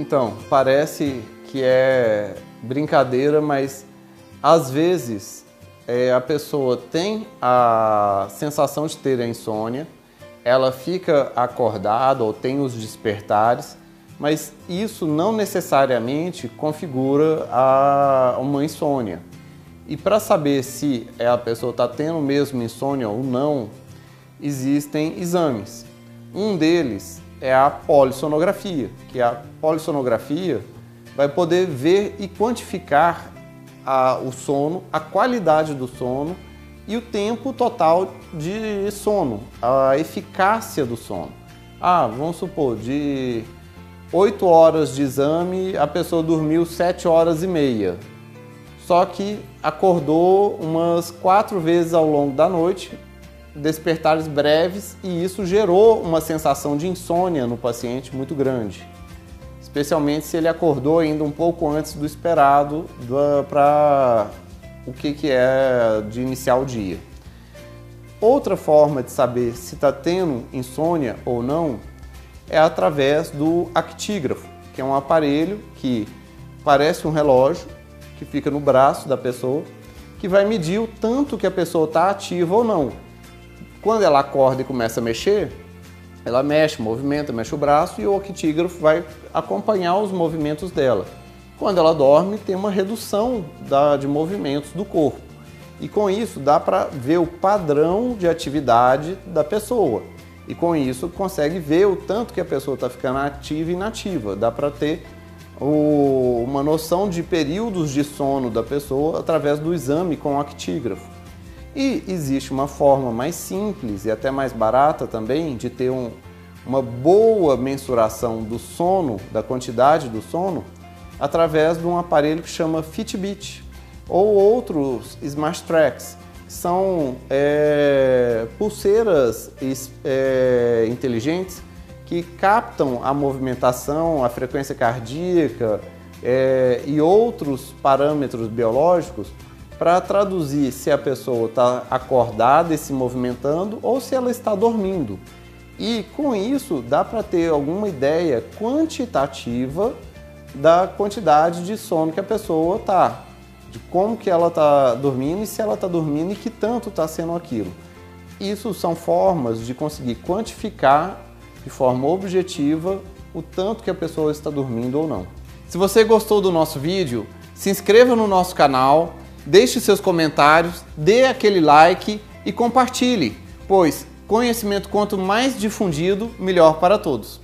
Então, parece que é brincadeira, mas às vezes é, a pessoa tem a sensação de ter a insônia, ela fica acordada ou tem os despertares, mas isso não necessariamente configura a, uma insônia. E para saber se a pessoa está tendo mesmo insônia ou não, existem exames. Um deles é a polissonografia, que a polissonografia vai poder ver e quantificar a, o sono, a qualidade do sono e o tempo total de sono, a eficácia do sono. Ah, vamos supor, de 8 horas de exame, a pessoa dormiu 7 horas e meia. Só que acordou umas quatro vezes ao longo da noite, despertares breves, e isso gerou uma sensação de insônia no paciente muito grande. Especialmente se ele acordou ainda um pouco antes do esperado para o que, que é de iniciar o dia. Outra forma de saber se está tendo insônia ou não é através do actígrafo, que é um aparelho que parece um relógio que fica no braço da pessoa, que vai medir o tanto que a pessoa está ativa ou não. Quando ela acorda e começa a mexer, ela mexe, movimenta, mexe o braço e o octígrafo vai acompanhar os movimentos dela. Quando ela dorme, tem uma redução da, de movimentos do corpo. E com isso dá para ver o padrão de atividade da pessoa. E com isso consegue ver o tanto que a pessoa está ficando ativa e inativa. Dá para ter o, uma noção de períodos de sono da pessoa através do exame com o actígrafo. E existe uma forma mais simples e até mais barata também de ter um, uma boa mensuração do sono, da quantidade do sono, através de um aparelho que chama Fitbit ou outros Smart Tracks. São é, pulseiras é, inteligentes que captam a movimentação, a frequência cardíaca é, e outros parâmetros biológicos para traduzir se a pessoa está acordada e se movimentando ou se ela está dormindo. E com isso dá para ter alguma ideia quantitativa da quantidade de sono que a pessoa está, de como que ela está dormindo e se ela está dormindo e que tanto está sendo aquilo. Isso são formas de conseguir quantificar de forma objetiva o tanto que a pessoa está dormindo ou não. Se você gostou do nosso vídeo, se inscreva no nosso canal deixe seus comentários, dê aquele like e compartilhe, pois conhecimento quanto mais difundido, melhor para todos.